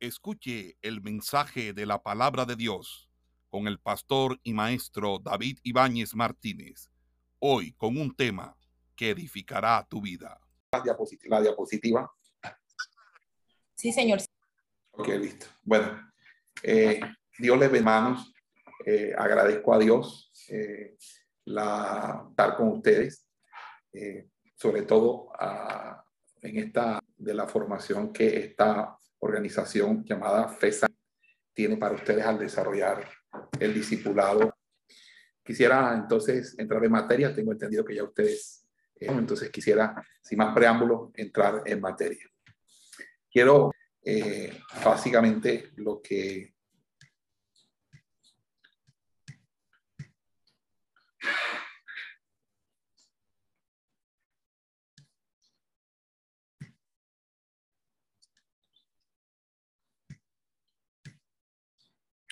Escuche el mensaje de la palabra de Dios con el pastor y maestro David Ibáñez Martínez, hoy con un tema que edificará tu vida. La diapositiva. La diapositiva. Sí, señor. Ok, listo. Bueno, eh, Dios les manos. Eh, agradezco a Dios eh, la, estar con ustedes, eh, sobre todo a, en esta de la formación que esta organización llamada FESA tiene para ustedes al desarrollar el discipulado. Quisiera entonces entrar en materia, tengo entendido que ya ustedes, eh, entonces quisiera, sin más preámbulos, entrar en materia. Quiero eh, básicamente lo que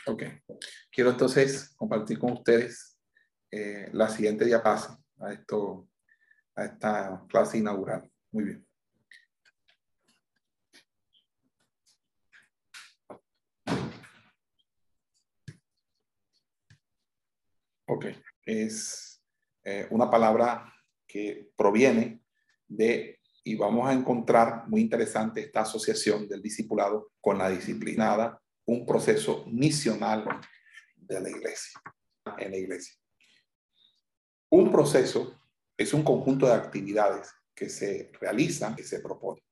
Ok. Quiero entonces compartir con ustedes eh, la siguiente diapositiva a, esto, a esta clase inaugural. Muy bien. Ok. Es eh, una palabra que proviene de, y vamos a encontrar muy interesante esta asociación del discipulado con la disciplinada un proceso misional de la iglesia, en la iglesia. Un proceso es un conjunto de actividades que se realizan, que se proponen.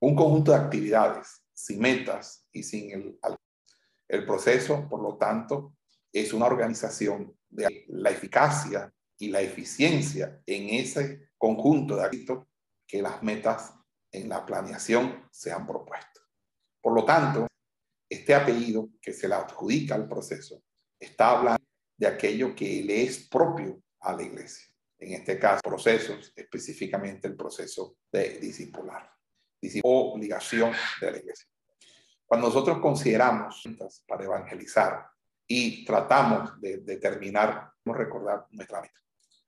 Un conjunto de actividades sin metas y sin el... El proceso, por lo tanto, es una organización de la eficacia y la eficiencia en ese conjunto de actos que las metas en la planeación se han propuesto. Por lo tanto, este apellido que se le adjudica al proceso está hablando de aquello que le es propio a la iglesia. En este caso, procesos, específicamente el proceso de discipular, obligación de la iglesia. Cuando nosotros consideramos para evangelizar y tratamos de determinar, no recordar nuestra meta.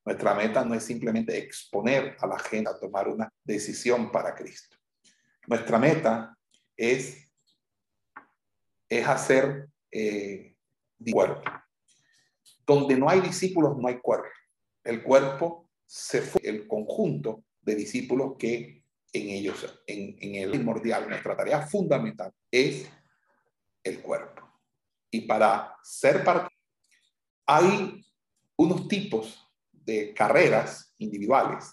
Nuestra meta no es simplemente exponer a la gente a tomar una decisión para Cristo. Nuestra meta es es hacer eh, cuerpo. Donde no hay discípulos, no hay cuerpo. El cuerpo se fue el conjunto de discípulos que en ellos, en, en el primordial, nuestra tarea fundamental es el cuerpo. Y para ser parte, hay unos tipos de carreras individuales.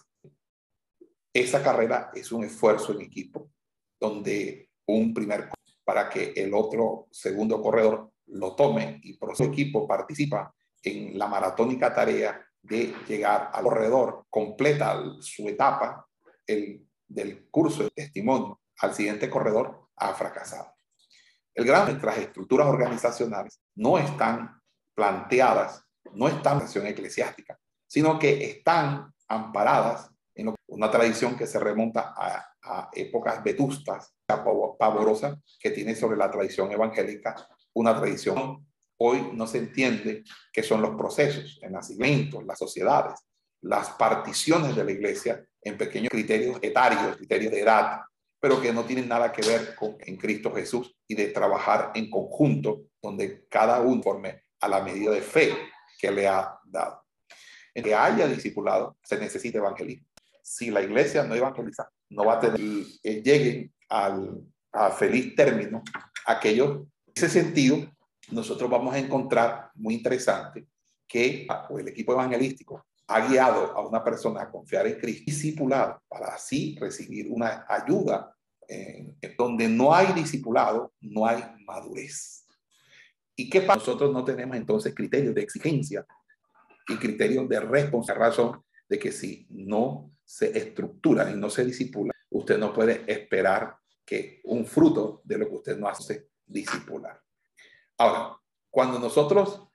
Esa carrera es un esfuerzo en equipo, donde un primer para que el otro segundo corredor lo tome y por su equipo participa en la maratónica tarea de llegar al corredor, completa su etapa el, del curso de testimonio, al siguiente corredor ha fracasado. El gran nuestras estructuras organizacionales no están planteadas, no están en acción eclesiástica, sino que están amparadas en una tradición que se remonta a, a épocas vetustas pavorosa que tiene sobre la tradición evangélica, una tradición hoy no se entiende qué son los procesos, el nacimiento, las sociedades, las particiones de la iglesia en pequeños criterios etarios, criterios de edad, pero que no tienen nada que ver con en Cristo Jesús y de trabajar en conjunto, donde cada uno forme a la medida de fe que le ha dado. En que haya discipulado, se necesita evangelismo. Si la iglesia no evangeliza, no va a tener, eh, lleguen al, a feliz término aquello. En ese sentido, nosotros vamos a encontrar muy interesante que el equipo evangelístico ha guiado a una persona a confiar en Cristo, discipulado, para así recibir una ayuda. Donde no hay discipulado, no hay madurez. ¿Y qué pasa? Nosotros no tenemos entonces criterios de exigencia y criterios de responsabilidad, razón de que si no se estructura y no se disipula, usted no puede esperar que un fruto de lo que usted no hace discipular. Ahora, cuando nosotros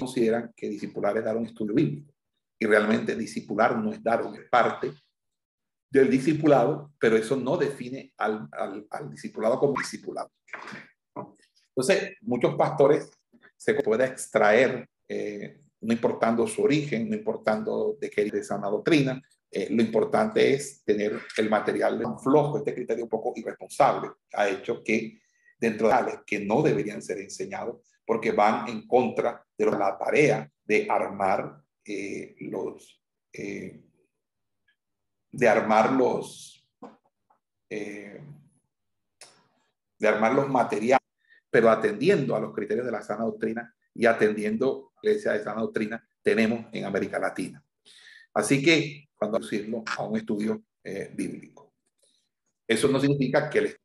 consideran que discipular es dar un estudio bíblico y realmente discipular no es dar una parte del discipulado, pero eso no define al, al, discipulado como discipulado. Entonces, muchos pastores se puede extraer, eh, no importando su origen, no importando de qué de sana doctrina, eh, lo importante es tener el material flojo, este criterio un poco irresponsable ha hecho que dentro de las que no deberían ser enseñados porque van en contra de la tarea de armar eh, los eh, de armar los de armar los materiales, pero atendiendo a los criterios de la sana doctrina y atendiendo la iglesia de sana doctrina tenemos en América Latina. Así que cuando decirlo a un estudio bíblico. Eso no significa que el...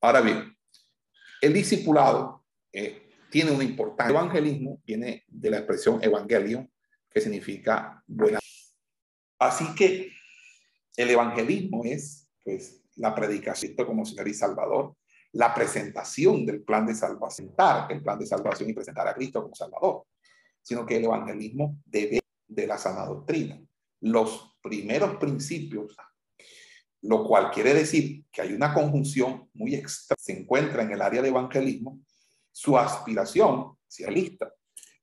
Ahora bien, el discipulado eh, tiene una importancia. El evangelismo viene de la expresión evangelio, que significa buena. Así que el evangelismo es pues, la predicación como Señor y Salvador, la presentación del plan de salvación, el plan de salvación y presentar a Cristo como Salvador, sino que el evangelismo debe de la sana doctrina. Los primeros principios lo cual quiere decir que hay una conjunción muy extra, se encuentra en el área de evangelismo, su aspiración lista,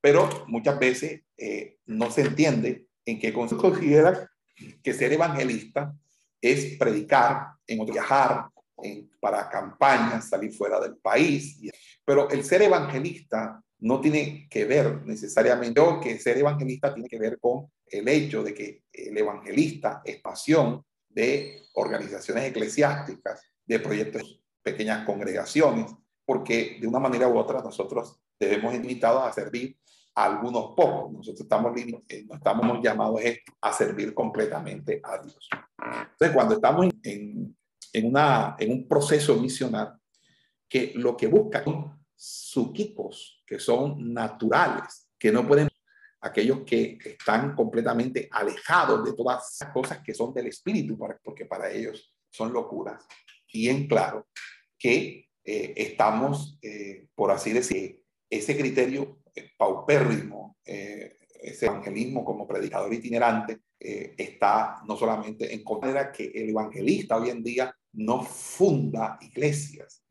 pero muchas veces eh, no se entiende en qué considera que ser evangelista es predicar, en viajar para campañas, salir fuera del país. Pero el ser evangelista no tiene que ver necesariamente, o que ser evangelista tiene que ver con el hecho de que el evangelista es pasión de organizaciones eclesiásticas, de proyectos, pequeñas congregaciones, porque de una manera u otra nosotros debemos invitados a servir a algunos pocos. Nosotros estamos, eh, no estamos llamados a servir completamente a Dios. Entonces, cuando estamos en, en, una, en un proceso misional, que lo que busca son suquicos, que son naturales, que no pueden aquellos que están completamente alejados de todas las cosas que son del espíritu, porque para ellos son locuras. Y en claro que eh, estamos, eh, por así decir, ese criterio eh, paupérrimo, ese evangelismo como predicador itinerante, está no solamente en contra que el evangelista hoy en día no funda iglesias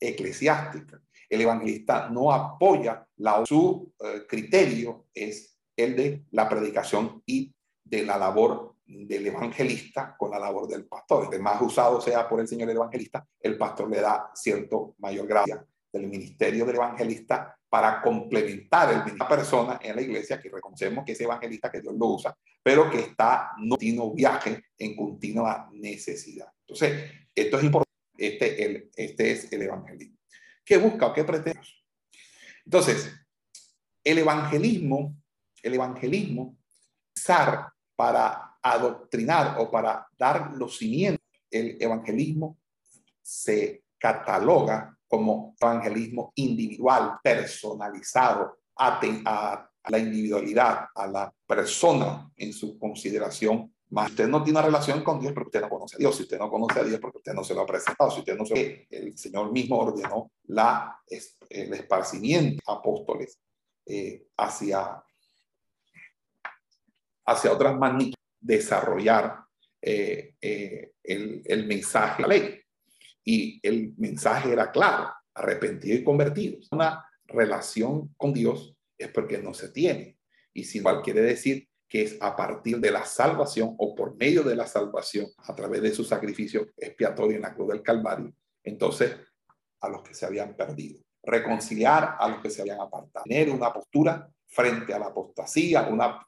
eclesiásticas, el evangelista no apoya la, su criterio es el de la predicación y de la labor del evangelista con la labor del pastor. De más usado sea por el Señor el evangelista, el pastor le da cierto mayor gracia del ministerio del evangelista para complementar el misma persona en la iglesia que reconocemos que es evangelista, que Dios lo usa, pero que está en continuo viaje, en continua necesidad. Entonces, esto es importante. Este, el, este es el evangelismo. ¿Qué busca o qué pretende? Entonces, el evangelismo el evangelismo, para adoctrinar o para dar los cimientos, el evangelismo se cataloga como evangelismo individual, personalizado, a, a la individualidad, a la persona en su consideración más usted no tiene una relación con Dios porque usted no conoce a Dios. Si usted no conoce a Dios porque usted no se lo ha presentado. Si usted no sabe, el Señor mismo ordenó la, el esparcimiento apóstoles eh, hacia hacia otras maneras desarrollar eh, eh, el, mensaje de la ley. Y el mensaje era claro, arrepentido y convertido. Una relación con Dios es porque no se tiene. Y si cual quiere decir que es a partir de la salvación o por medio de la salvación, a través de su sacrificio expiatorio en la cruz del Calvario, entonces a los que se habían perdido. Reconciliar a los que se habían apartado. Tener una postura frente a la apostasía, una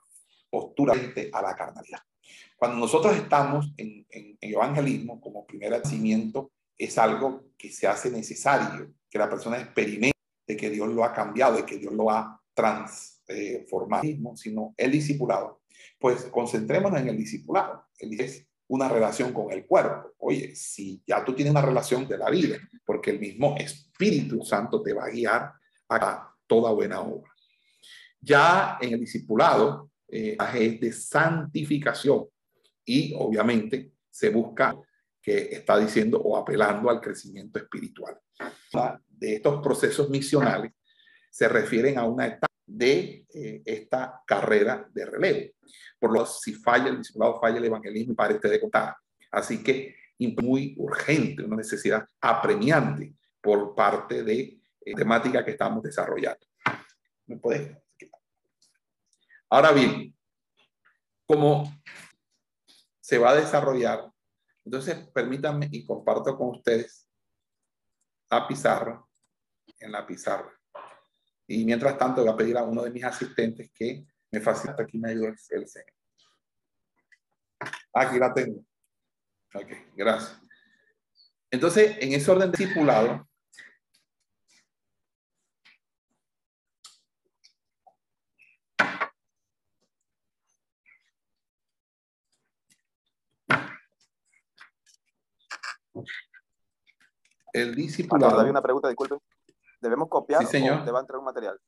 postura a la carnalidad. Cuando nosotros estamos en, en, evangelismo como primer nacimiento, es algo que se hace necesario, que la persona experimente de que Dios lo ha cambiado, de que Dios lo ha transformado, sino el discipulado. Pues concentrémonos en el discipulado. El es una relación con el cuerpo. Oye, si ya tú tienes una relación de la vida, porque el mismo Espíritu Santo te va a guiar a toda buena obra. Ya en el discipulado, eh, de santificación y obviamente se busca que está diciendo o apelando al crecimiento espiritual. De estos procesos misionales se refieren a una etapa de eh, esta carrera de relevo. Por lo si falla el discipulado, falla el evangelismo y parece de contar. Así que muy urgente, una necesidad apremiante por parte de eh, temática que estamos desarrollando. ¿Me puedes Ahora bien, ¿cómo se va a desarrollar? Entonces, permítanme y comparto con ustedes la pizarra en la pizarra. Y mientras tanto voy a pedir a uno de mis asistentes que me facilite aquí me ayude el, el Aquí la tengo. Ok, gracias. Entonces, en ese orden discipulado, el discipulado. Hay una pregunta, disculpe. ¿Debemos copiar sí, señor. o te va a entregar un material?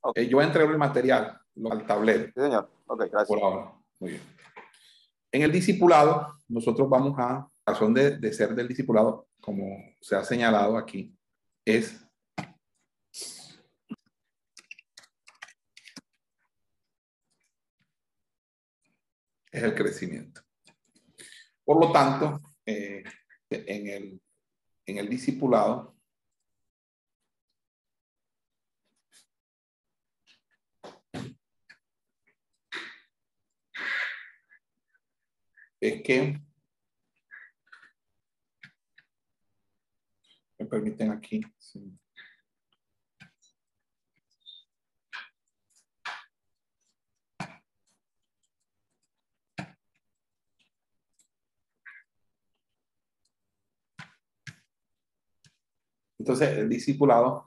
Okay. Eh, yo entrego el material al tablero. Sí, señor. Ok, gracias. Por ahora. Muy bien. En el discipulado, nosotros vamos a, razón de, de ser del discipulado, como se ha señalado aquí, es es el crecimiento. Por lo tanto, eh, en, el, en el discipulado, es que me permiten aquí. Entonces, el discipulado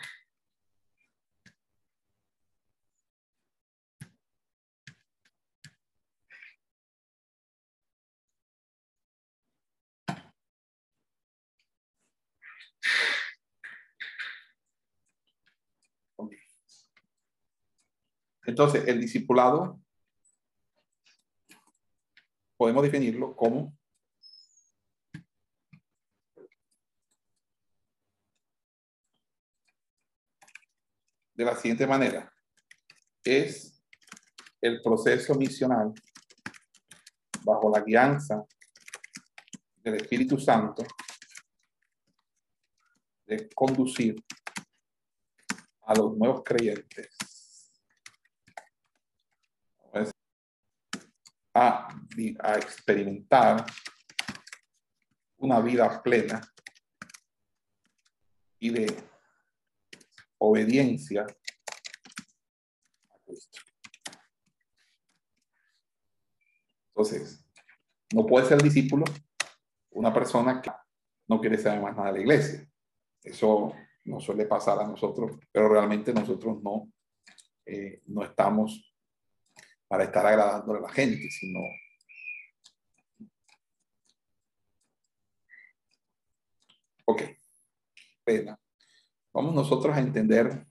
Entonces, el discipulado podemos definirlo como de la siguiente manera. Es el proceso misional bajo la guianza del Espíritu Santo de conducir a los nuevos creyentes a, a experimentar una vida plena y de obediencia a Cristo. Entonces, no puede ser discípulo una persona que no quiere saber más nada de la iglesia. Eso nos suele pasar a nosotros, pero realmente nosotros no, eh, no estamos para estar agradando a la gente, sino Ok. Pena vamos nosotros a entender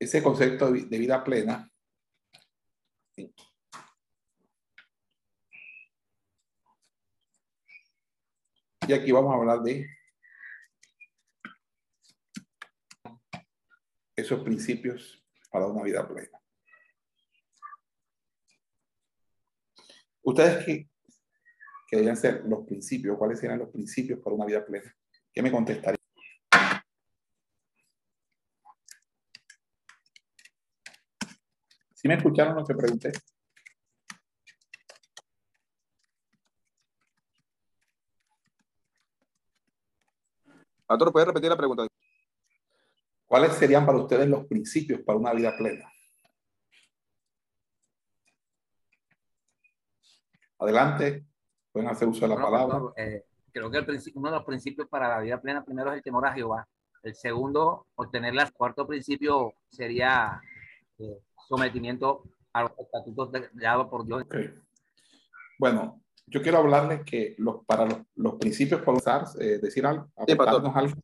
ese concepto de vida plena. Y aquí vamos a hablar de esos principios para una vida plena. ¿Ustedes qué, qué deberían ser los principios? ¿Cuáles serían los principios para una vida plena? ¿Qué me contestaría? ¿Sí me escucharon lo que pregunté? Arturo, ¿puedes repetir la pregunta? ¿Cuáles serían para ustedes los principios para una vida plena? Adelante, pueden hacer uso de la palabra. Eh, creo que el uno de los principios para la vida plena primero es el temor a Jehová. El segundo, obtener el cuarto principio sería eh, sometimiento a los estatutos dados por Dios. Bueno, yo quiero hablarles que los, para los, principios para usar, eh, decir algo, aportarnos algo.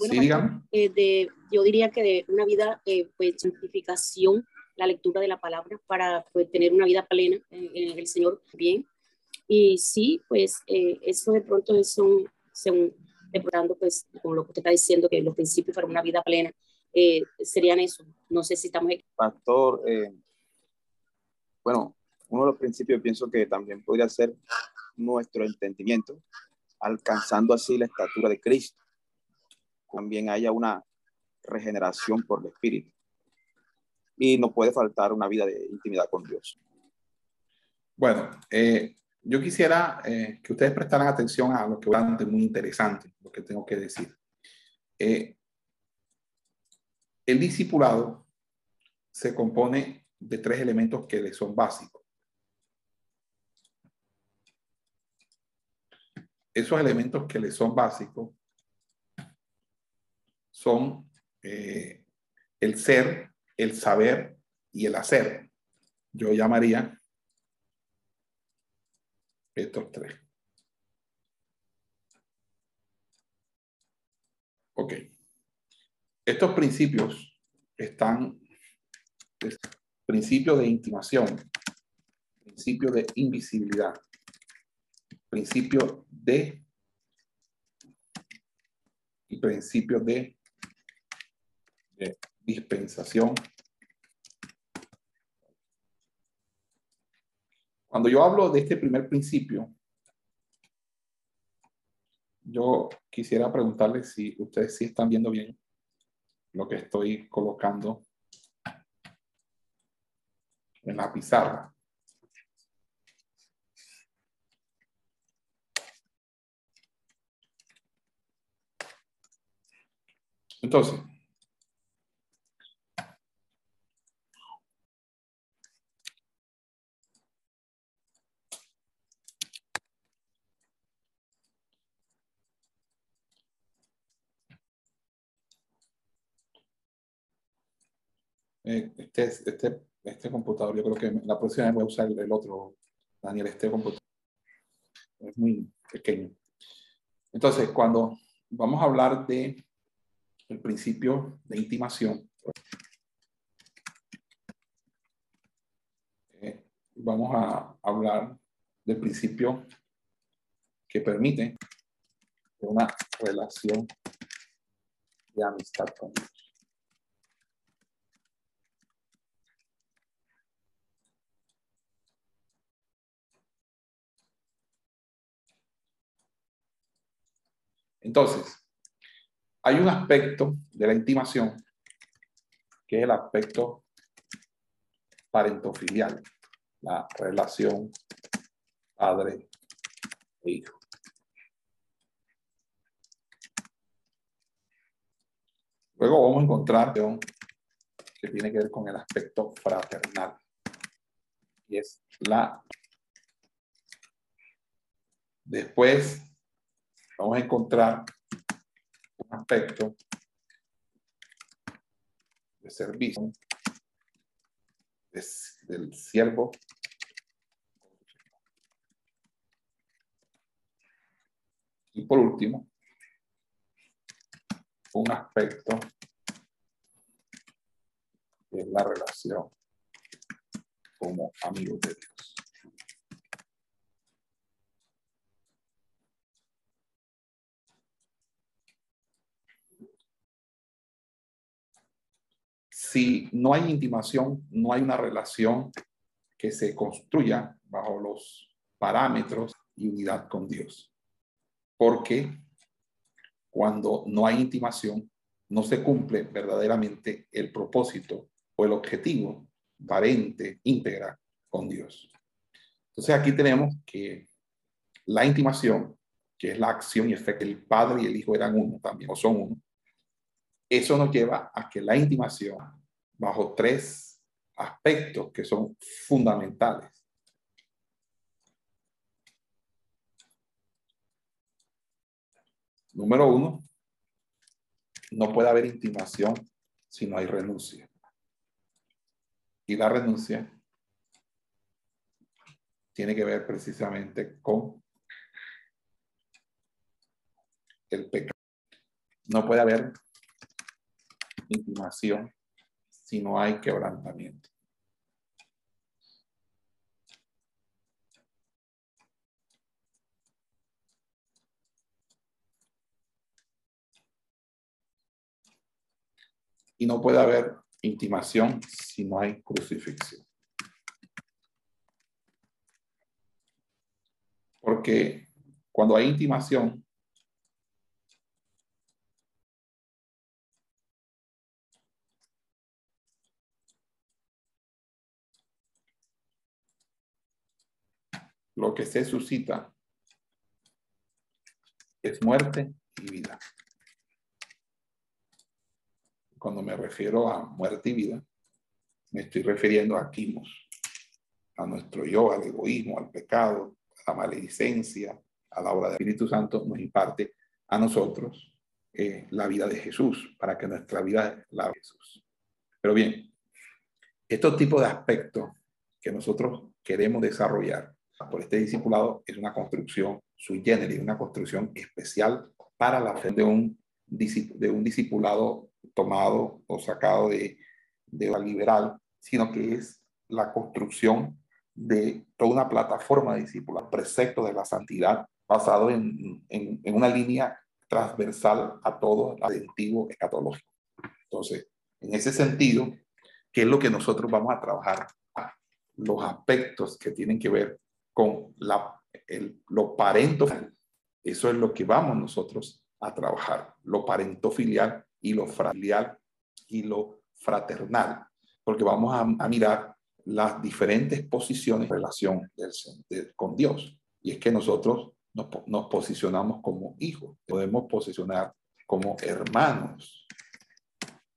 bueno, de, yo diría que de una vida, pues, santificación la lectura de la palabra para pues, tener una vida plena en, el Señor bien. Y sí, pues eh, eso de pronto son, según depurando, pues con lo que usted está diciendo, que los principios para una vida plena eh, serían eso. No sé si estamos... Pastor, eh, bueno, uno de los principios pienso que también podría ser nuestro entendimiento, alcanzando así la estatura de Cristo. También haya una regeneración por el Espíritu y no puede faltar una vida de intimidad con Dios. Bueno, eh, yo quisiera eh, que ustedes prestaran atención a lo que a muy interesante, lo que tengo que decir. Eh, el discipulado se compone de tres elementos que le son básicos. Esos elementos que le son básicos son el ser, el saber y el hacer. Yo llamaría estos tres. Ok. Estos principios están, principio de intimación, principio de invisibilidad, principio de y principio de dispensación. Cuando yo hablo de este primer principio, yo quisiera preguntarles si ustedes sí están viendo bien lo que estoy colocando en la pizarra. Entonces, Este, este, este computador, yo creo que la próxima vez voy a usar el otro, Daniel, este computador. Es muy pequeño. Entonces, cuando vamos a hablar de el principio de intimación, eh, vamos a hablar del principio que permite una relación de amistad con Dios. Entonces, hay un aspecto de la intimación que es el aspecto parentofilial, la relación padre e hijo. Luego vamos a encontrar que tiene que ver con el aspecto fraternal. Y es la... Después vamos a encontrar un aspecto de servicio del siervo y por último un aspecto de la relación como amigo de Dios. Si no hay intimación, no hay una relación que se construya bajo los parámetros y unidad con Dios. Porque cuando no hay intimación, no se cumple verdaderamente el propósito o el objetivo parente, íntegra con Dios. Entonces aquí tenemos que la intimación, que es la acción y efecto, el Padre y el Hijo eran uno también, o son uno, eso nos lleva a que la intimación bajo tres aspectos que son fundamentales. Número uno, no puede haber intimación si no hay renuncia. Y la renuncia tiene que ver precisamente con el pecado. No puede haber intimación si no hay quebrantamiento. Y no puede haber intimación si no hay crucifixión. Porque cuando hay intimación, lo que se suscita es muerte y vida. Cuando me refiero a muerte y vida, me estoy refiriendo a quimos, a nuestro yo, al egoísmo, al pecado, a la maledicencia, a la obra del Espíritu Santo, nos imparte a nosotros eh, la vida de Jesús, para que nuestra vida la de Jesús. Pero bien, estos tipos de aspectos que nosotros queremos desarrollar por este discipulado es una construcción sui generis, una construcción especial para la fe de un, de un discipulado tomado o sacado de, de la liberal, sino que es la construcción de toda una plataforma de discipulado, precepto de la santidad, basado en, en, en una línea transversal a todo el adjetivo escatológico. Entonces, en ese sentido, ¿qué es lo que nosotros vamos a trabajar? Los aspectos que tienen que ver con lo parento. Eso es lo que vamos nosotros a trabajar, lo parento filial y lo y lo fraternal, porque vamos a, mirar las diferentes posiciones en relación con Dios. Y es que nosotros nos, nos posicionamos como hijos, podemos posicionar como hermanos.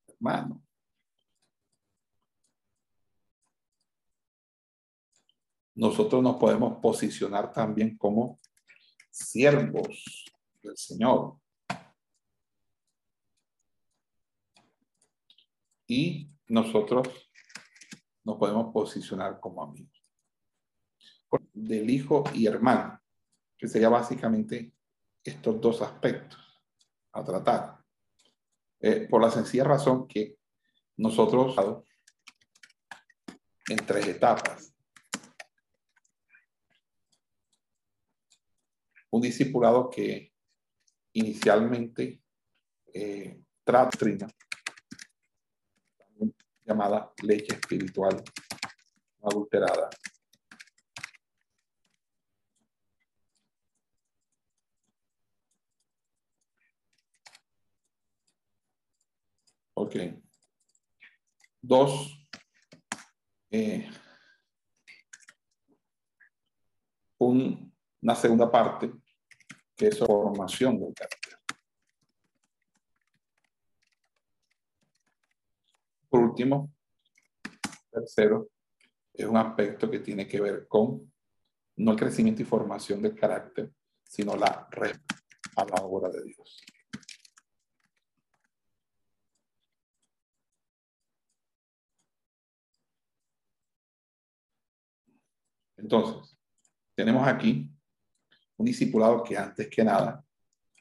Hermanos. Nosotros nos podemos posicionar también como siervos del Señor. Y nosotros nos podemos posicionar como amigos. Del hijo y hermano, que sería básicamente estos dos aspectos a tratar. Eh, por la sencilla razón que nosotros en tres etapas. Un discipulado que inicialmente eh, llamada leche espiritual adulterada. Ok. Dos. Eh, una segunda parte que es formación del carácter. Por último, tercero, es un aspecto que tiene que ver con no el crecimiento y formación del carácter, sino la red a la obra de Dios. Entonces, tenemos aquí un discipulado que antes que nada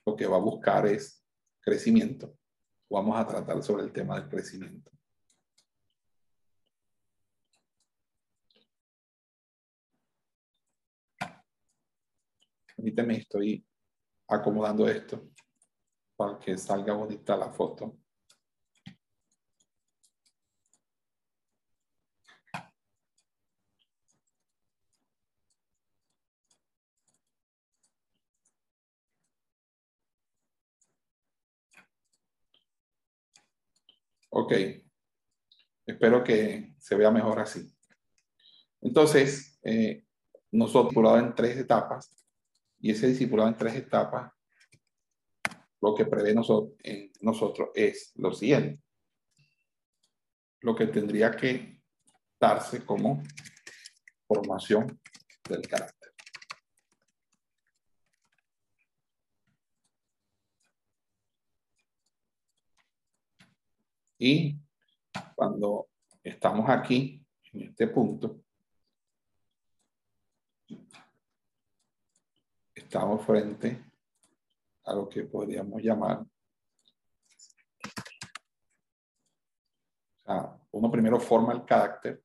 lo que va a buscar es crecimiento. Vamos a tratar sobre el tema del crecimiento. Permíteme, estoy acomodando esto para que salga bonita la foto. Ok. Espero que se vea mejor así. Entonces, eh, nosotros en tres etapas y ese discipulado en tres etapas, lo que prevé nosotros, en nosotros es lo siguiente. Lo que tendría que darse como formación del carácter. Y cuando estamos aquí, en este punto, estamos frente a lo que podríamos llamar, uno primero forma el carácter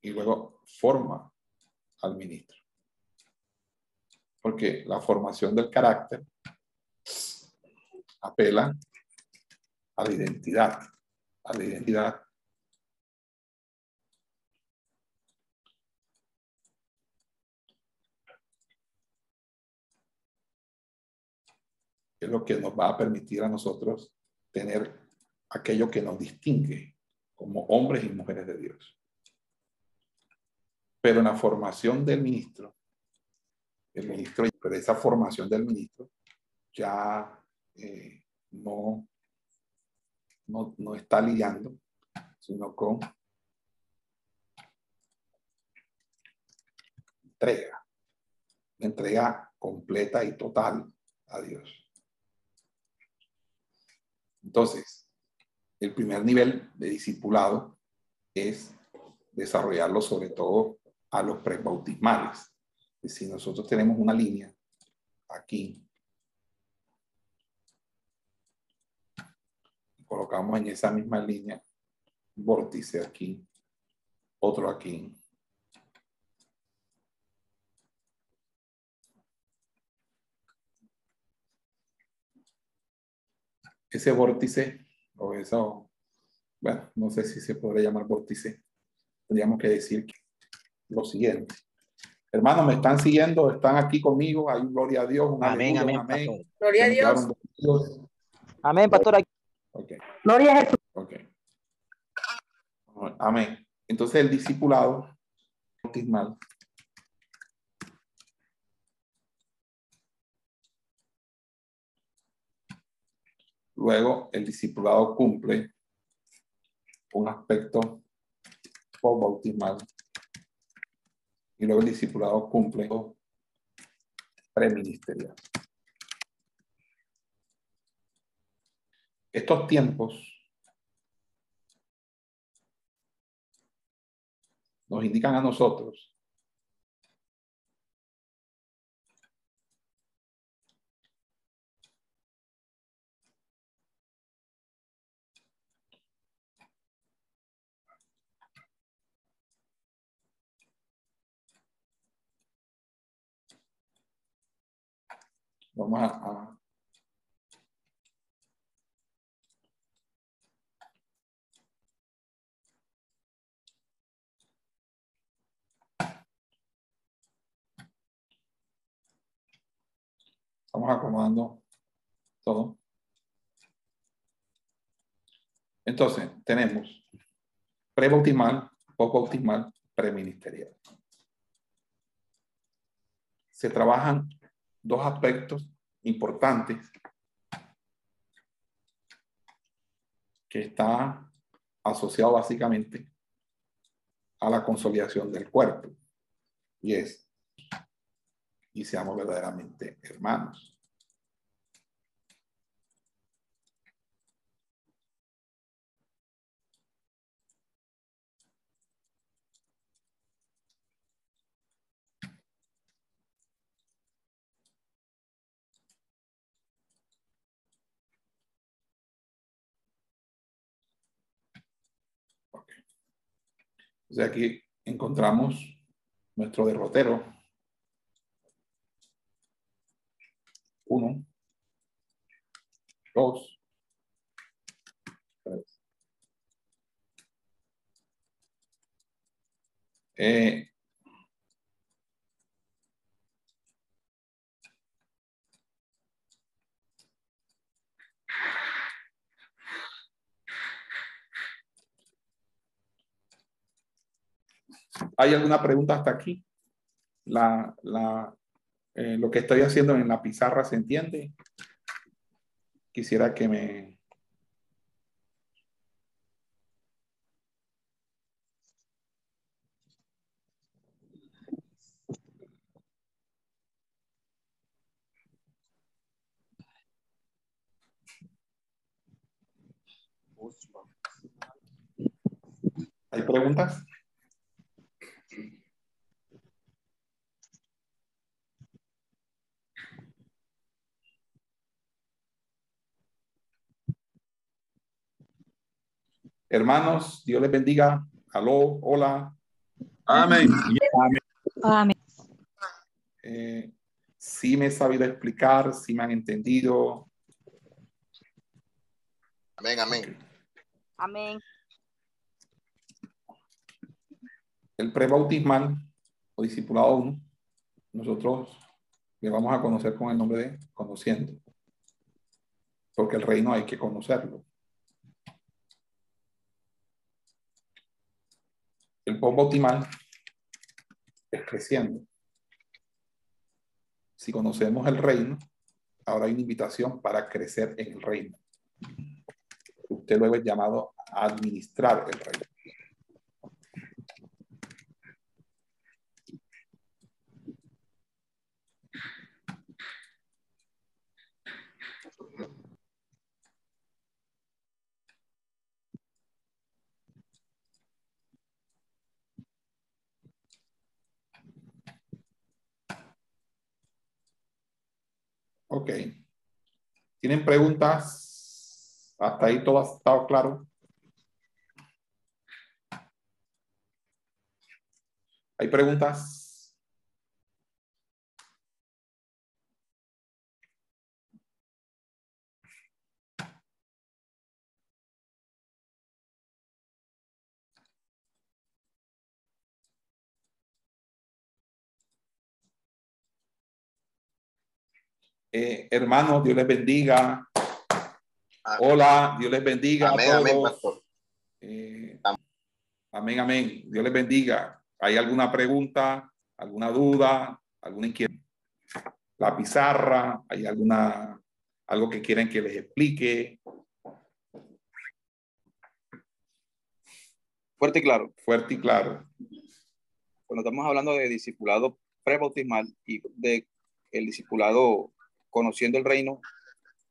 y luego forma al ministro. Porque la formación del carácter apela a la identidad, a la identidad es lo que nos va a permitir a nosotros tener aquello que nos distingue como hombres y mujeres de Dios. Pero en la formación del ministro el ministro, pero esa formación del ministro ya eh, no, no, no está lidiando, sino con entrega, entrega completa y total a Dios. Entonces, el primer nivel de discipulado es desarrollarlo sobre todo a los prebautismales. Si nosotros tenemos una línea aquí, colocamos en esa misma línea vórtice aquí, otro aquí, ese vórtice, o eso, bueno, no sé si se podría llamar vórtice, tendríamos que decir lo siguiente. Hermanos, ¿me están siguiendo? ¿Están aquí conmigo? Hay un gloria a Dios, un amén, amén, amén. Gloria a Dios. Amén, pastor. Okay. Gloria a Jesús. Okay. Amén. Entonces el discipulado bautismal Luego, el discipulado cumple un aspecto bautismal y luego el discipulado cumple preministerial. Estos tiempos nos indican a nosotros Vamos a, Estamos acomodando todo. Entonces, tenemos pre-bautismal, post-bautismal, preministerial. Se trabajan dos aspectos importantes que está asociado básicamente a la consolidación del cuerpo y es y seamos verdaderamente hermanos. Entonces aquí encontramos nuestro derrotero. Uno, dos, tres. Eh, ¿Hay alguna pregunta hasta aquí? La, la, eh, lo que estoy haciendo en la pizarra se entiende. Quisiera que me... ¿Hay preguntas? Hermanos, Dios les bendiga. Aló, hola. Amén. Amén. Eh, sí me he sabido explicar, sí me han entendido. Amén, amén. Amén. El prebautismal o discipulado 1, nosotros le vamos a conocer con el nombre de conociendo. Porque el reino hay que conocerlo. El post bautismal es creciendo. si conocemos el reino, ahora hay una invitación para crecer en el reino. Usted luego es llamado a administrar el reino. Ok. ¿Tienen preguntas? Hasta ahí todo ha estado claro. ¿Hay preguntas? Eh, hermanos, Dios les bendiga. Hola, Dios les bendiga. Amén, a amén, todos. pastor. Eh, amén, amén. Dios les bendiga. ¿Hay alguna pregunta, alguna duda, alguna inquietud? La pizarra, ¿hay alguna, algo que quieren que les explique? Fuerte y claro. Fuerte y claro. Cuando estamos hablando de discipulado prebautismal y de el discipulado conociendo el reino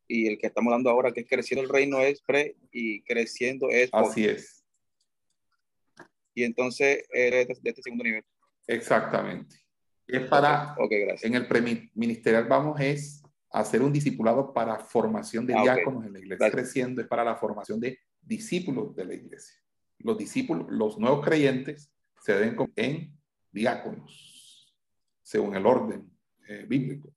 y el que estamos dando ahora que es creciendo el reino es pre y creciendo es post. Así es. Y entonces eres de, este segundo nivel. Exactamente. Es para, Ok, gracias. en el preministerial vamos es hacer un discipulado para formación de Ah, diáconos en la iglesia. Gracias. Creciendo es para la formación de discípulos de la iglesia. Los discípulos, los nuevos creyentes se deben en diáconos, según el orden eh, bíblico.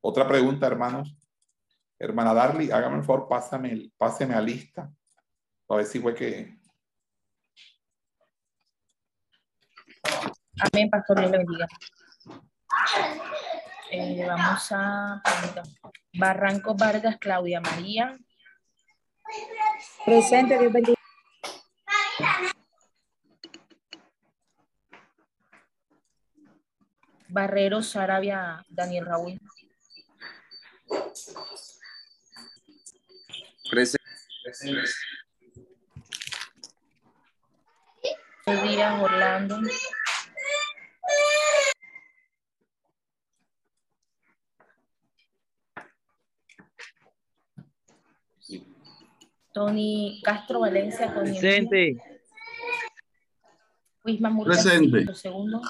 Otra pregunta, hermanos. Hermana Darly, hágame el favor, pásame, el- páseme a lista. A ver si fue que Amén, pastor, Dios le bendiga. Eh, vamos a preguntar. Barranco Vargas, Claudia María. Presente, Dios bendiga. Barrero, Sarabia, Daniel Raúl. Díaz, Orlando. Tony Castro Valencia. Presente. Wisma Murcia, Presente. segundo.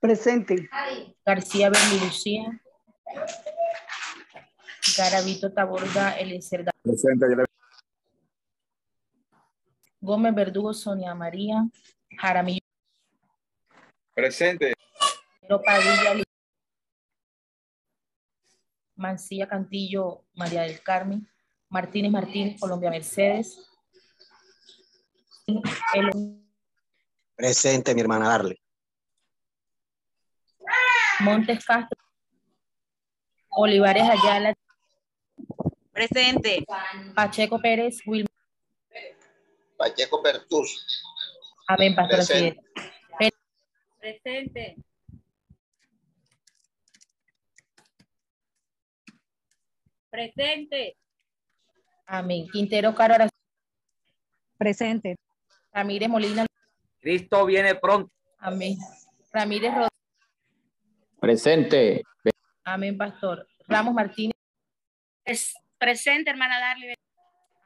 Presente. García Berni Lucía. Garavito Taborda, Eliezer Presente, Gómez Verdugo, Sonia María. Jaramillo Presente. Padilla, Mancilla Cantillo, María del Carmen. Martínez Martínez, Colombia Mercedes. El- Presente, mi hermana Darle. Montes Castro. Olivares Ayala, Presente. Pacheco Pérez, Wilma. Pacheco Pertus. Amén, pastor. es. Presente. Presente. Amén. Quintero Caro Presente. Ramírez Molina. Cristo viene pronto. Amén. Ramírez Rodríguez. Presente. Amén, pastor. Ramos Martínez. presente, hermana Darly.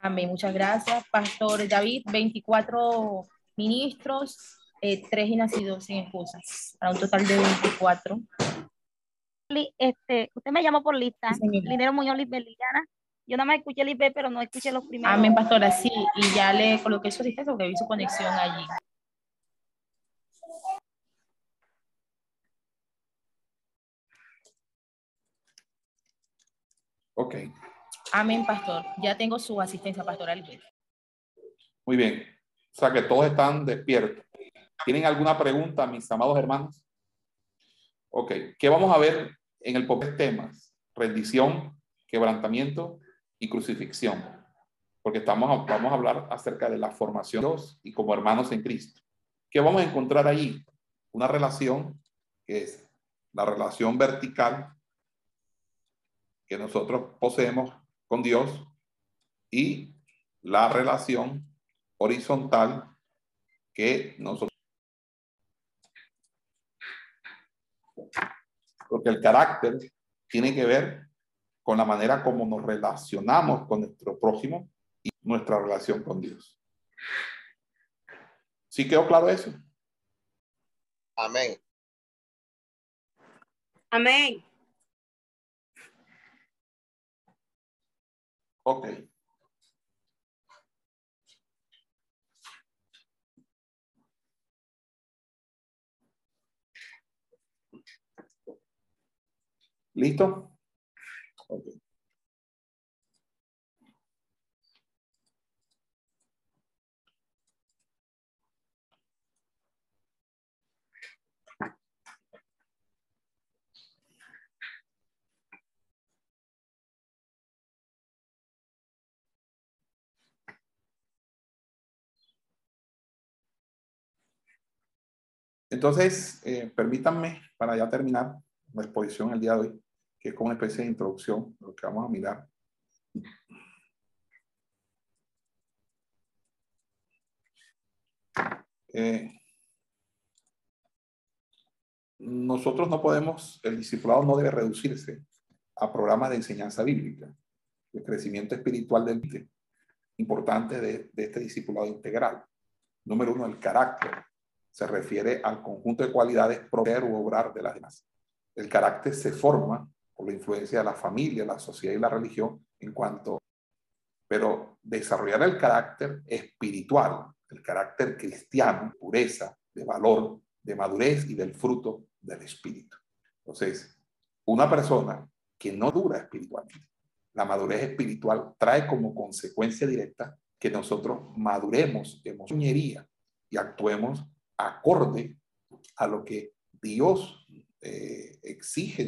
Amén, muchas gracias. Pastor David, 24 ministros, eh, tres y nacidos sin excusas, para un total de 24. Este, usted me llamó por lista, Sí. Linero Muñoz Lisbeth Liliana. Yo nada más escuché el IP, pero no escuché los primeros. Amén, pastora, sí, y ya le coloqué su asistencia porque vi su conexión allí. Ok, Amén, pastor. Ya tengo su asistencia pastoral. muy bien. O sea que todos están despiertos. ¿Tienen alguna pregunta, mis amados hermanos? Ok, ¿qué vamos a ver en el de temas? Rendición, quebrantamiento y crucifixión. porque estamos, vamos a hablar acerca de la formación y como hermanos en Cristo. ¿Qué vamos a encontrar ahí? Una relación que es la relación vertical que nosotros poseemos con Dios y la relación horizontal que nosotros porque el carácter tiene que ver con la manera como nos relacionamos con nuestro prójimo y nuestra relación con Dios. ¿Sí quedó claro eso? Amén. Amén. Ok. ¿Listo? Entonces, eh, permítanme, para ya terminar la exposición el día de hoy, que es como una especie de introducción, lo que vamos a mirar. Eh, nosotros no podemos, el discipulado no debe reducirse a programas de enseñanza bíblica. El crecimiento espiritual del importante de, de este discipulado integral. Número uno, el carácter se refiere al conjunto de cualidades proveer u obrar de las demás. El carácter se forma por la influencia de la familia, la sociedad y la religión en cuanto, pero desarrollar el carácter espiritual, el carácter cristiano, pureza, de valor, de madurez y del fruto del espíritu. Entonces, una persona que no dura espiritualmente, la madurez espiritual trae como consecuencia directa que nosotros maduremos en y actuemos acorde a lo que Dios eh, exige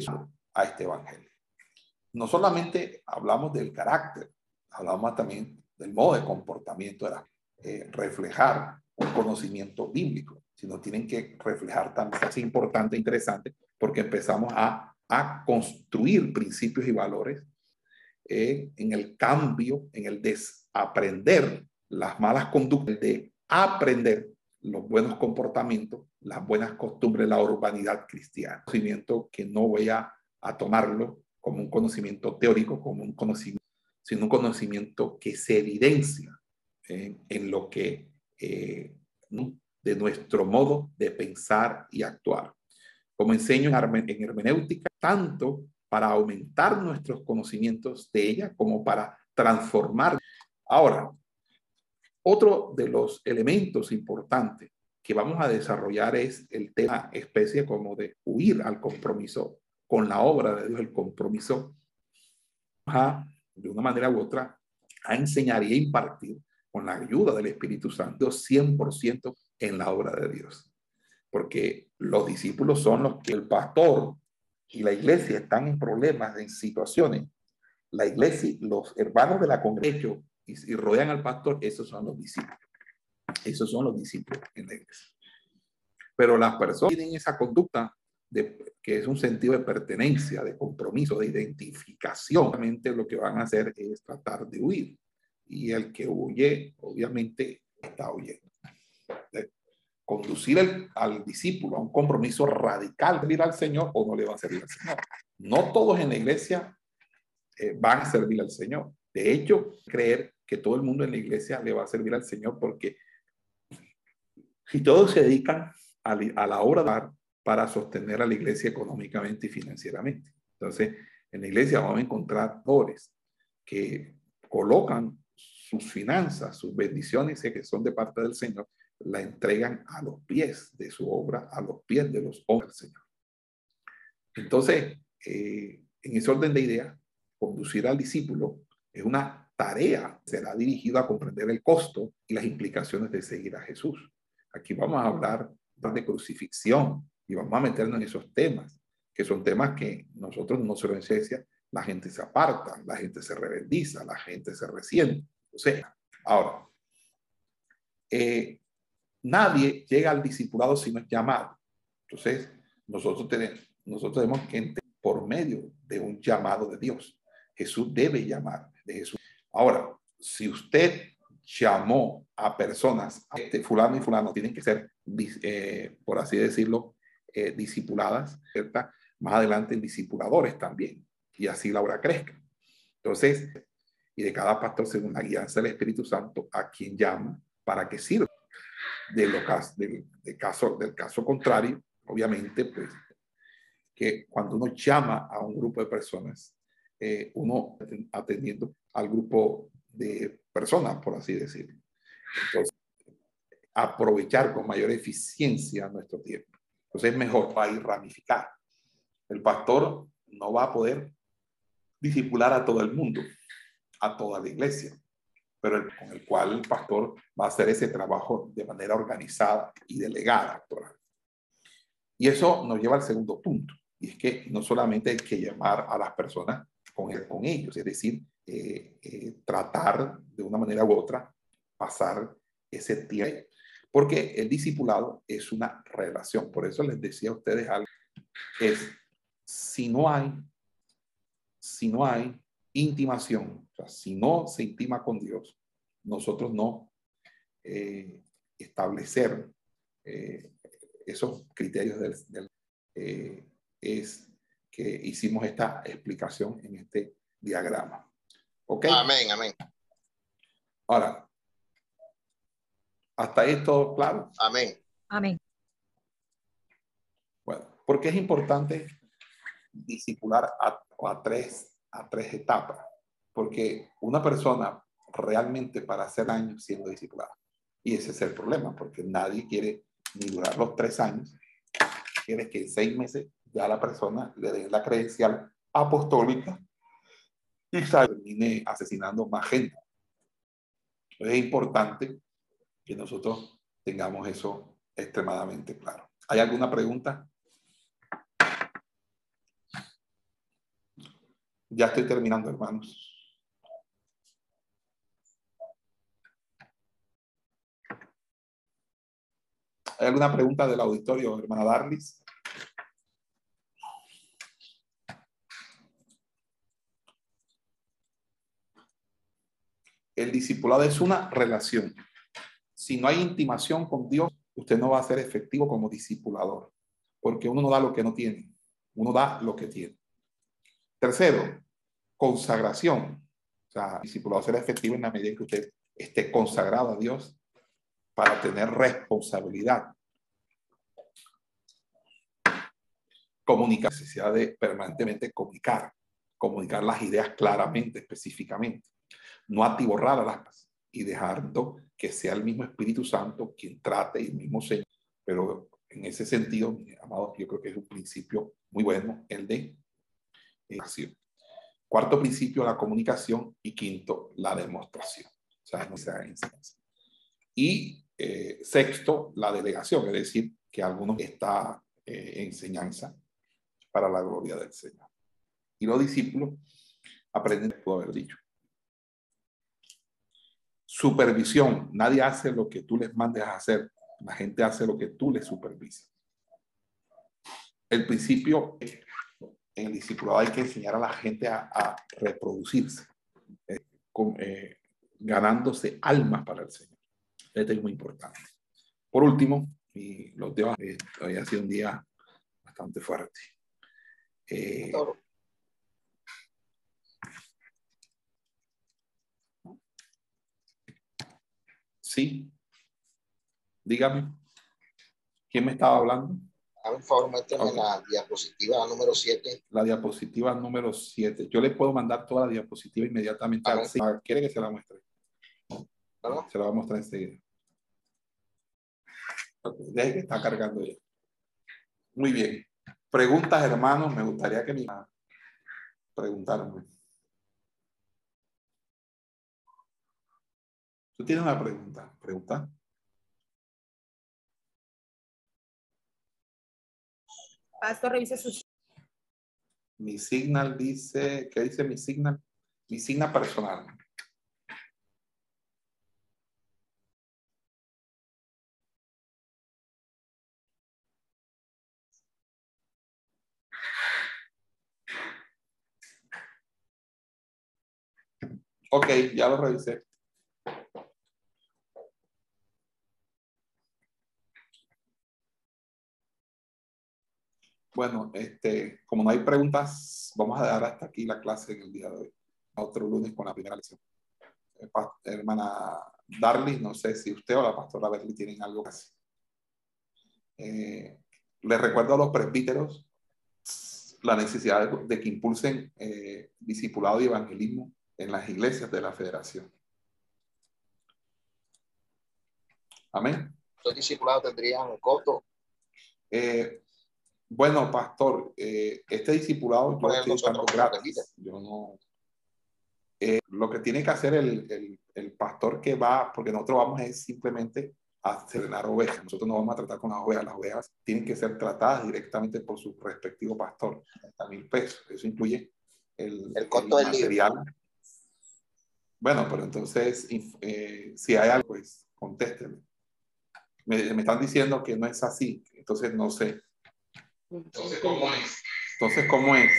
a este evangelio. No solamente hablamos del carácter, hablamos también del modo de comportamiento, de eh, reflejar un conocimiento bíblico, sino tienen que reflejar también, es importante interesante, porque empezamos a, a construir principios y valores eh, en el cambio, en el desaprender las malas conductas, de aprender los buenos comportamientos, las buenas costumbres, la urbanidad cristiana. Conocimiento que no voy a, tomarlo como un conocimiento teórico, como un conocimiento, sino un conocimiento que se evidencia en lo que, eh, de nuestro modo de pensar y actuar. Como enseño en hermenéutica, tanto para aumentar nuestros conocimientos de ella como para transformar. Ahora, otro de los elementos importantes que vamos a desarrollar es el tema especie como de huir al compromiso con la obra de Dios, el compromiso a, de una manera u otra, a enseñar y a impartir con la ayuda del Espíritu Santo 100% en la obra de Dios. Porque los discípulos son los que el pastor y la iglesia están en problemas, en situaciones. La iglesia, los hermanos de la congregación y, rodean al pastor, esos son los discípulos. Esos son los discípulos en la iglesia. Pero las personas tienen esa conducta de, que es un sentido de pertenencia, de compromiso, de identificación. Obviamente lo que van a hacer es tratar de huir. Y el que huye, obviamente, está huyendo. conducir al discípulo a un compromiso radical, servir al Señor o no le va a servir al Señor. No todos en la iglesia eh, van a servir al Señor. De hecho, creer que todo el mundo en la iglesia le va a servir al Señor porque si todos se dedican a, la obra de dar para sostener a la iglesia económicamente y financieramente. Entonces, en la iglesia vamos a encontrar pobres que colocan sus finanzas, sus bendiciones que son de parte del Señor, la entregan a los pies de su obra, a los pies de los hombres del Señor. Entonces, eh, en ese orden de ideas, conducir al discípulo es una tarea será dirigido a comprender el costo y las implicaciones de seguir a Jesús. Aquí vamos a hablar de crucifixión y vamos a meternos en esos temas, que son temas que nosotros no solo en ciencia, la gente se aparta, la gente se rebendiza, la gente se resiente. Entonces, ahora, eh, nadie llega al discipulado si no es llamado. Entonces, nosotros tenemos, nosotros tenemos que entender por medio de un llamado de Dios. Jesús debe llamar de Jesús. Ahora, si usted llamó a personas, este fulano y fulano tienen que ser, eh, por así decirlo, eh, discipuladas, ¿cierta? Más adelante discipuladores también, y así la obra crezca. Entonces, y de cada pastor según la guianza del Espíritu Santo, a quien llama para que sirva. De lo, del, caso, del caso contrario, obviamente, pues, que cuando uno llama a un grupo de personas, eh, uno atendiendo al grupo de personas, por así decirlo. Entonces, aprovechar con mayor eficiencia nuestro tiempo. Entonces es mejor para ir ramificar. El pastor no va a poder discipular a todo el mundo, a toda la iglesia, pero con el cual el pastor va a hacer ese trabajo de manera organizada y delegada. Y eso nos lleva al segundo punto, y es que no solamente hay que llamar a las personas con, con ellos, es decir, eh, eh, tratar de una manera u otra pasar ese tiempo, porque el discipulado es una relación. Por eso les decía a ustedes algo, es si no hay, si no hay intimación, o sea, si no se intima con Dios, nosotros no eh, establecer esos criterios del, es que hicimos esta explicación en este diagrama. ¿Ok? Amén, amén. Ahora, ¿hasta esto claro? Amén. Amén. Bueno, porque es importante discipular a, a, tres, a tres etapas, porque una persona realmente para hacer años siendo discipulada. Y ese es el problema, porque nadie quiere ni durar los tres años, quiere que en seis meses ya la persona le dé la credencial apostólica y termine asesinando más gente. Es importante que nosotros tengamos eso extremadamente claro. ¿Hay alguna pregunta? Ya estoy terminando, hermanos. ¿Hay alguna pregunta del auditorio, hermana Darlis? El discipulado es una relación. Si no hay intimación con Dios, usted no va a ser efectivo como discipulador, porque uno no da lo que no tiene, uno da lo que tiene. Tercero, consagración. O sea, discipulado será efectivo en la medida que usted esté consagrado a Dios para tener responsabilidad. Comunicar, necesidad de permanentemente comunicar, comunicar las ideas claramente, específicamente no atiborrar las y dejando que sea el mismo Espíritu Santo quien trate y el mismo Señor. Pero en ese sentido, amados, yo creo que es un principio muy bueno, el de acción. Cuarto principio, la comunicación. Y quinto, la demostración. O sea, Y eh, sexto, la delegación, es decir, que algunos esta eh, enseñanza para la gloria del Señor. Y los discípulos aprenden, puedo haber dicho, Supervisión. Nadie hace lo que tú les mandes a hacer. La gente hace lo que tú les supervisas. El principio en el discipulado hay que enseñar a la gente a, reproducirse, eh, eh, ganándose almas para el Señor. Esto es muy importante. Por último, y los días, eh, ha sido un día bastante fuerte. Sí. Dígame. ¿Quién me estaba hablando? A favor, muéstrame la diapositiva número 7. La diapositiva número 7. Yo le puedo mandar toda la diapositiva inmediatamente. A sí. ¿Quiere que se la muestre? Se la va a mostrar enseguida. Deje que está cargando ya. Muy bien. Preguntas, hermanos. Me gustaría que me preguntaran. Tú tienes una pregunta. Pregunta. Pastor, revise sus. Mi signal dice, ¿qué dice mi signal? Mi signal personal. Ok, ya lo revisé. Bueno, este, como no hay preguntas, vamos a dar hasta aquí la clase en el día de hoy. Otro lunes con la primera lección. Eh, hermana Darly, no sé si usted o la pastora Berly tienen algo que hacer. Eh, les recuerdo a los presbíteros la necesidad de, que impulsen eh, discipulado y evangelismo en las iglesias de la federación. Amén. ¿Los discipulados tendrían un costo? Eh, bueno, pastor, eh, este discipulado yo estoy gratis. Yo no. Eh, lo que tiene que hacer el, el, el, pastor que va, porque nosotros vamos es simplemente a cenar ovejas. Nosotros no vamos a tratar con las ovejas. Las ovejas tienen que ser tratadas directamente por su respectivo pastor. 30 mil pesos. Eso incluye el, el costo del material. Bueno, pero entonces, eh, si hay algo, pues contéstenme. Me, me están diciendo que no es así. Entonces, no sé. Entonces, ¿cómo es? Entonces, ¿cómo es?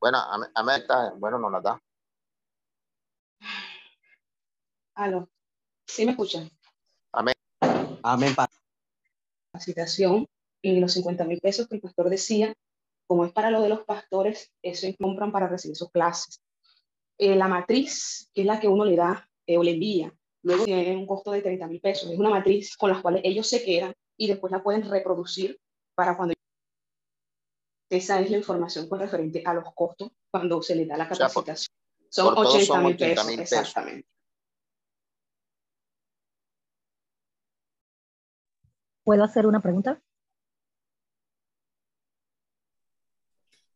Bueno, a mí está, bueno, no la da. Aló, ¿sí me escuchan? Amén. Amén. Capacitación y los 50 mil pesos que el pastor decía, como es para lo de los pastores, eso compran para recibir sus clases. Eh, la matriz, que es la que uno le da eh, o le envía, luego tiene un costo de 30 mil pesos. Es una matriz con la cual ellos se quedan y después la pueden reproducir para cuando esa es la información con referente a los costos cuando se le da la capacitación. son 80 mil pesos, exactamente. ¿Puedo hacer una pregunta?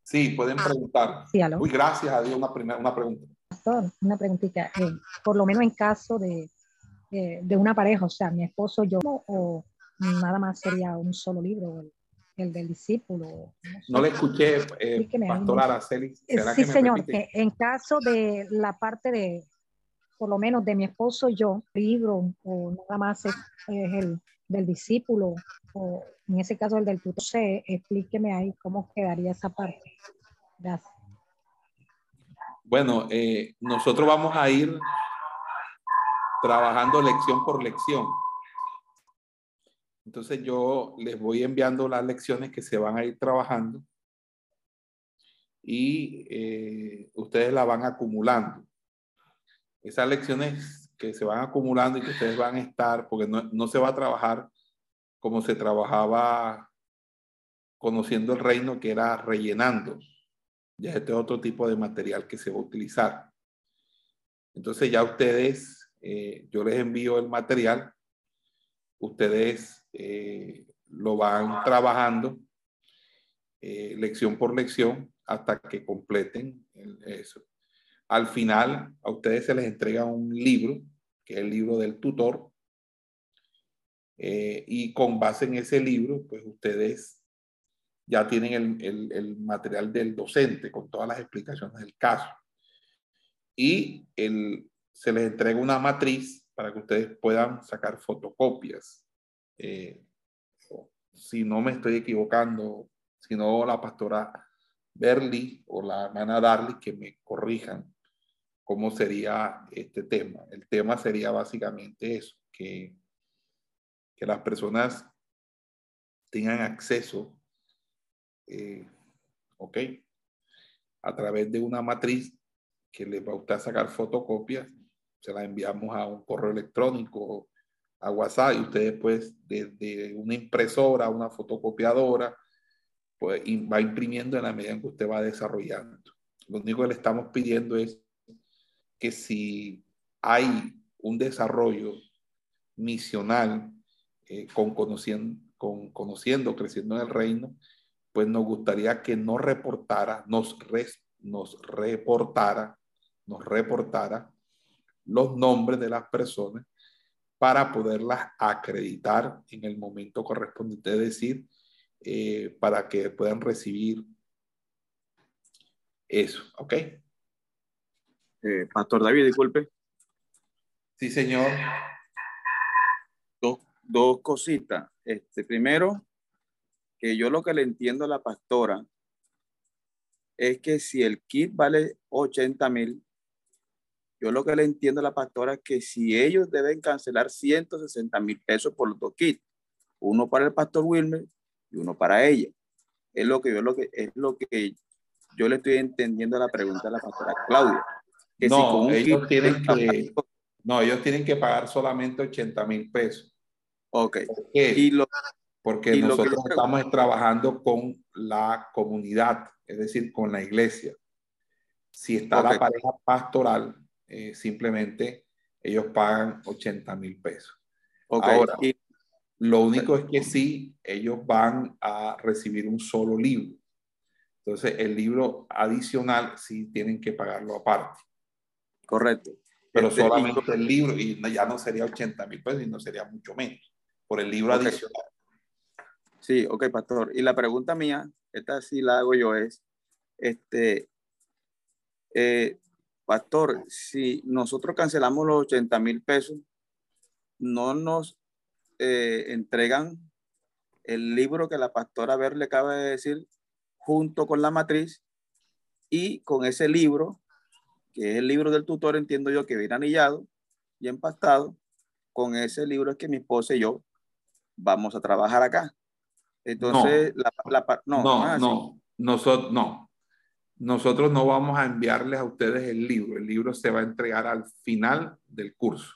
Sí, pueden preguntar. Sí, Muy gracias a Dios, una, primera, una pregunta. Una preguntita. Eh, por lo menos en caso de, eh, de una pareja, o sea, mi esposo, yo, o nada más sería un solo libro, el del discípulo. No, le escuché, eh, Pastor Araceli. Eh, sí, señor. en caso de la parte de, por lo menos de mi esposo yo, libro o nada más es, el del discípulo o en ese caso el del tutor, explíqueme ahí cómo quedaría esa parte. Gracias. Bueno, eh, nosotros vamos a ir trabajando lección por lección. Entonces yo les voy enviando las lecciones que se van a ir trabajando y eh, ustedes la van acumulando. Esas lecciones que se van acumulando y que ustedes van a estar, porque no, no se va a trabajar como se trabajaba conociendo el reino, que era rellenando. Ya este es otro tipo de material que se va a utilizar. Entonces ya ustedes, eh, yo les envío el material, ustedes eh, lo van trabajando eh, lección por lección hasta que completen eso. Al final, a ustedes se les entrega un libro, que es el libro del tutor, eh, y con base en ese libro, pues ustedes ya tienen el, el, material del docente con todas las explicaciones del caso. Y el, se les entrega una matriz para que ustedes puedan sacar fotocopias eh, si no me estoy equivocando, si no la pastora Berly o la hermana Darly que me corrijan cómo sería este tema. El tema sería básicamente eso, que, que las personas tengan acceso, eh. A través de una matriz que les va a usted sacar fotocopias, se la enviamos a un correo electrónico a WhatsApp y ustedes pues desde una impresora, una fotocopiadora, pues va imprimiendo en la medida en que usted va desarrollando. Lo único que le estamos pidiendo es que si hay un desarrollo misional eh, con, conociendo, con conociendo, creciendo en el reino, pues nos gustaría que nos reportara, nos, nos reportara, nos reportara los nombres de las personas para poderlas acreditar en el momento correspondiente, es decir, eh, para que puedan recibir eso, ¿ok? Eh, Pastor David, disculpe. Sí, señor. Dos, dos cositas. Este, primero, que yo lo que le entiendo a la pastora es que si el kit vale 80 mil, yo lo que le entiendo a la pastora es que si ellos deben cancelar 160 mil pesos por los dos kits, uno para el pastor Wilmer y uno para ella. Es lo que yo, lo que, es lo que yo le estoy entendiendo a la pregunta de la pastora Claudia. no, ellos tienen que, no, ellos tienen que pagar solamente 80 mil pesos. Ok. Y lo, porque nosotros estamos trabajando con la comunidad, es decir, con la iglesia. Si está la pareja pastoral, eh, simplemente ellos pagan 80 mil pesos. Ahora, lo único es que sí, ellos van a recibir un solo libro. Entonces, el libro adicional sí tienen que pagarlo aparte. Correcto. Pero este, solamente el libro, y ya no sería 80 mil pesos, y no sería mucho menos, por el libro adicional. Sí, ok, pastor. Y la pregunta mía, esta sí la hago yo, es, este, eh, pastor, si nosotros cancelamos los 80 mil pesos, no nos eh, entregan el libro que la pastora Ver le acaba de decir junto con la matriz y con ese libro, que es el libro del tutor, entiendo yo que viene anillado y empastado, con ese libro es que mi esposa y yo vamos a trabajar acá. Entonces, no, la, no, no, no, nosotros no. Nosotros no vamos a enviarles a ustedes el libro. El libro se va a entregar al final del curso.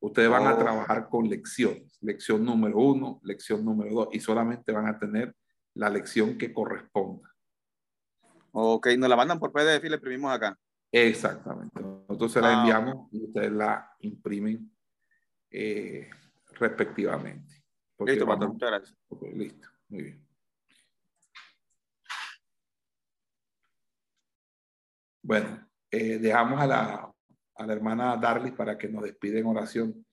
Ustedes van a oh. trabajar con lecciones. Lección número uno, lección número dos, y solamente van a tener la lección que corresponda. Ok, nos la mandan por PDF y la imprimimos acá. Exactamente. Nosotros se la ah, enviamos y ustedes la imprimen eh, respectivamente. Listo, muchas gracias. listo, muy bien. Bueno, eh, dejamos a la, a la hermana Darlis para que nos despide en oración.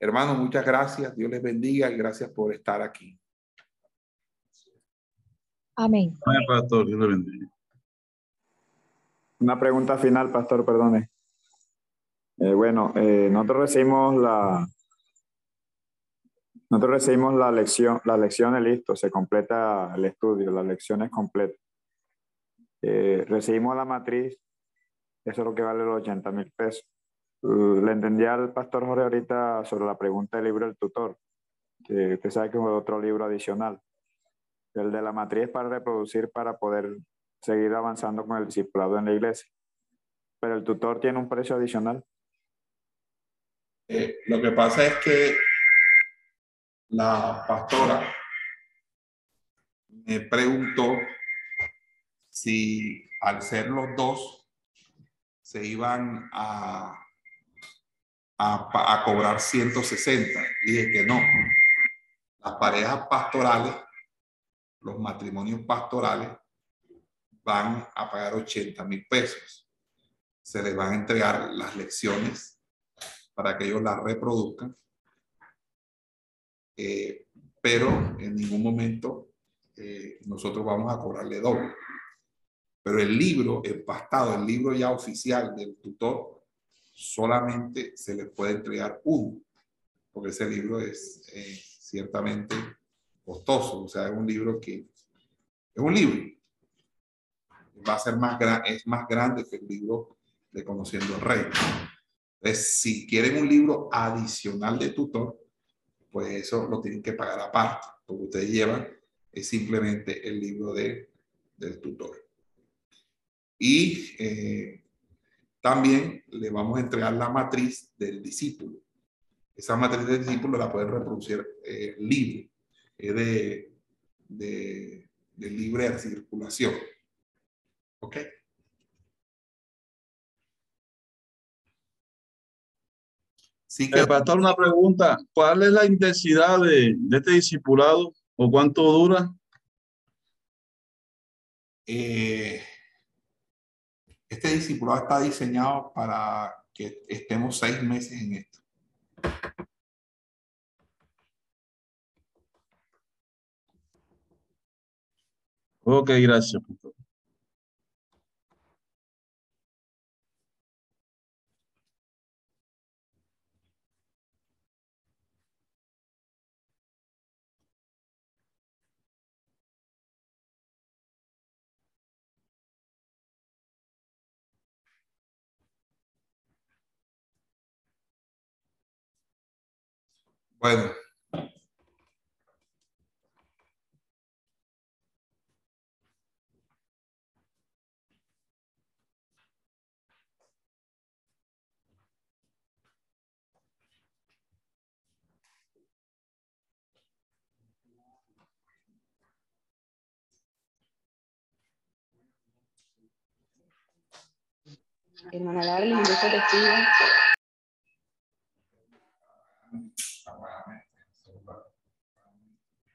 Hermanos, muchas gracias. Dios les bendiga y gracias por estar aquí. Amén. Amén, pastor. Dios le bendiga. Una pregunta final, pastor, perdone. Eh, bueno, eh, nosotros recibimos la, nosotros recibimos la lección, las lecciones, listo, se completa el estudio, la lección es completa. Eh, recibimos la matriz, eso es lo que vale los 80 mil pesos. le entendí al pastor Jorge ahorita sobre la pregunta del libro del tutor, que usted sabe que es otro libro adicional. El de la matriz para reproducir, para poder seguir avanzando con el discipulado en la iglesia. Pero el tutor tiene un precio adicional. Eh, lo que pasa es que la pastora me preguntó si al ser los dos se iban a, a, a cobrar 160. Dije que no. Las parejas pastorales, los matrimonios pastorales, van a pagar 80 mil pesos. Se les van a entregar las lecciones para que ellos las reproduzcan eh, pero en ningún momento eh, nosotros vamos a cobrarle doble. Pero el libro empastado, el libro ya oficial del tutor, solamente se le puede entregar uno, porque ese libro es ciertamente costoso, o sea, es un libro que es un libro. Va a ser más, es más grande que el libro de Conociendo el Rey. Entonces, si quieren un libro adicional de tutor, pues eso lo tienen que pagar aparte. Lo que ustedes llevan es simplemente el libro de, del tutor. Y eh, también le vamos a entregar la matriz del discípulo. Esa matriz del discípulo la pueden reproducir eh, libre, es de, de, de libre circulación. ¿Ok? Sí que... pastor, una pregunta. ¿Cuál es la intensidad de, este discipulado o cuánto dura? Eh, este discipulado está diseñado para que estemos seis meses en esto. Ok, gracias. Bueno. Hermana Darling, yo.